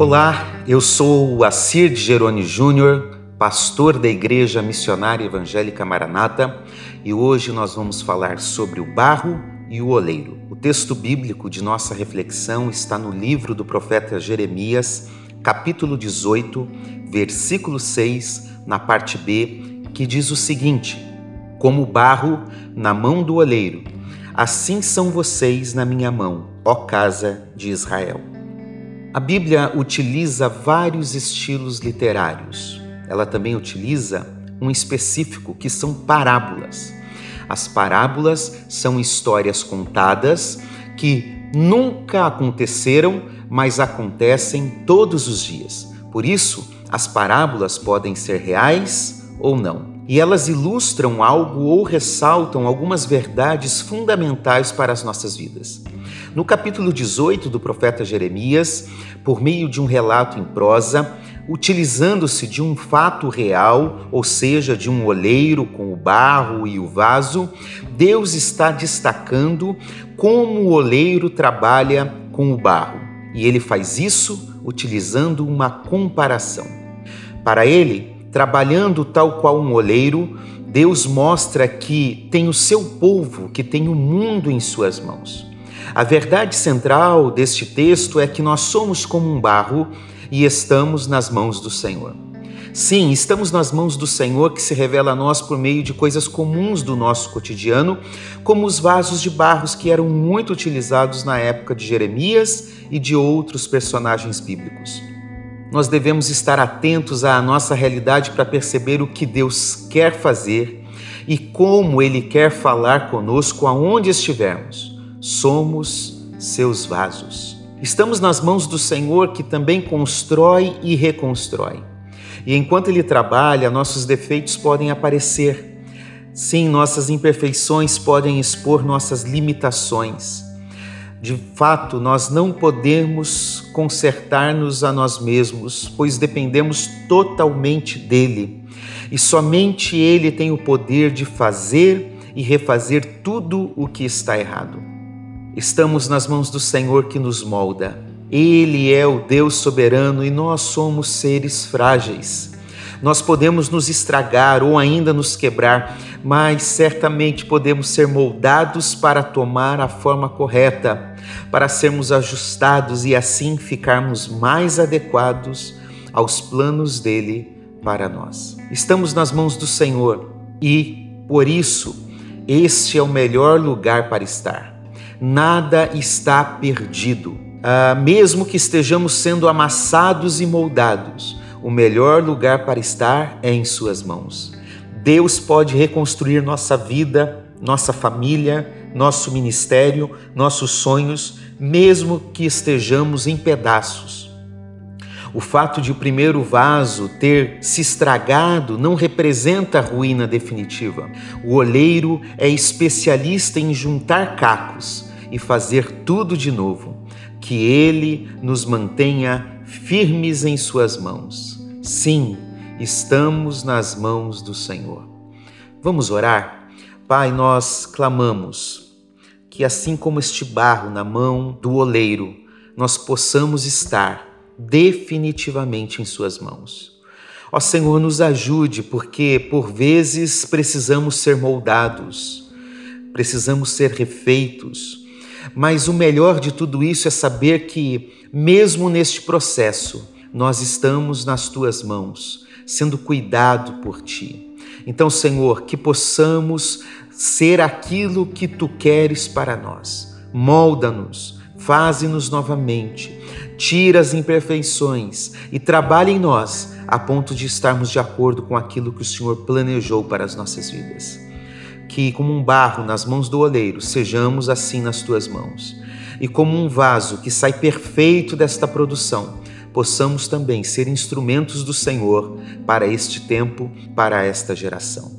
Olá, eu sou o Assir de Geroni Júnior, pastor da Igreja Missionária Evangélica Maranata, e hoje nós vamos falar sobre o barro e o oleiro. O texto bíblico de nossa reflexão está no livro do profeta Jeremias, capítulo 18, versículo 6, na parte B, que diz o seguinte: Como barro na mão do oleiro, assim são vocês na minha mão, ó casa de Israel. A Bíblia utiliza vários estilos literários. Ela também utiliza um específico que são parábolas. As parábolas são histórias contadas que nunca aconteceram, mas acontecem todos os dias. Por isso, as parábolas podem ser reais ou não. E elas ilustram algo ou ressaltam algumas verdades fundamentais para as nossas vidas. No capítulo 18 do profeta Jeremias, por meio de um relato em prosa, utilizando-se de um fato real, ou seja, de um oleiro com o barro e o vaso, Deus está destacando como o oleiro trabalha com o barro. E ele faz isso utilizando uma comparação. Para ele, trabalhando tal qual um oleiro, Deus mostra que tem o seu povo, que tem o mundo em suas mãos. A verdade central deste texto é que nós somos como um barro e estamos nas mãos do Senhor. Sim, estamos nas mãos do Senhor que se revela a nós por meio de coisas comuns do nosso cotidiano, como os vasos de barros que eram muito utilizados na época de Jeremias e de outros personagens bíblicos. Nós devemos estar atentos à nossa realidade para perceber o que Deus quer fazer e como Ele quer falar conosco aonde estivermos somos seus vasos. Estamos nas mãos do Senhor que também constrói e reconstrói. E enquanto Ele trabalha, nossos defeitos podem aparecer. Sim, nossas imperfeições podem expor nossas limitações. De fato, nós não podemos consertar-nos a nós mesmos, pois dependemos totalmente dele. E somente Ele tem o poder de fazer e refazer tudo o que está errado. Estamos nas mãos do Senhor que nos molda. Ele é o Deus soberano e nós somos seres frágeis. Nós podemos nos estragar ou ainda nos quebrar, mas certamente podemos ser moldados para tomar a forma correta, para sermos ajustados e assim ficarmos mais adequados aos planos dele para nós. Estamos nas mãos do Senhor e, por isso, este é o melhor lugar para estar nada está perdido. Ah, mesmo que estejamos sendo amassados e moldados, o melhor lugar para estar é em Suas mãos. Deus pode reconstruir nossa vida, nossa família, nosso ministério, nossos sonhos, mesmo que estejamos em pedaços. O fato de o primeiro vaso ter se estragado não representa a ruína definitiva. O olheiro é especialista em juntar cacos e fazer tudo de novo. Que Ele nos mantenha firmes em Suas mãos. Sim, estamos nas mãos do Senhor. Vamos orar? Pai, nós clamamos que, assim como este barro na mão do oleiro, nós possamos estar definitivamente em Suas mãos. Ó Senhor, nos ajude, porque por vezes precisamos ser moldados, precisamos ser refeitos, mas o melhor de tudo isso é saber que, mesmo neste processo, nós estamos nas tuas mãos, sendo cuidado por ti. Então, Senhor, que possamos ser aquilo que tu queres para nós. Molda-nos, faze-nos novamente, tira as imperfeições e trabalhe em nós a ponto de estarmos de acordo com aquilo que o Senhor planejou para as nossas vidas que, como um barro nas mãos do oleiro, sejamos assim nas tuas mãos. E como um vaso que sai perfeito desta produção, possamos também ser instrumentos do Senhor para este tempo, para esta geração.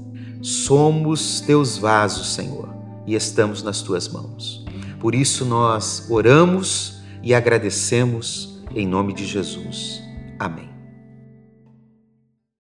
Somos teus vasos, Senhor, e estamos nas tuas mãos. Por isso nós oramos e agradecemos em nome de Jesus. Amém.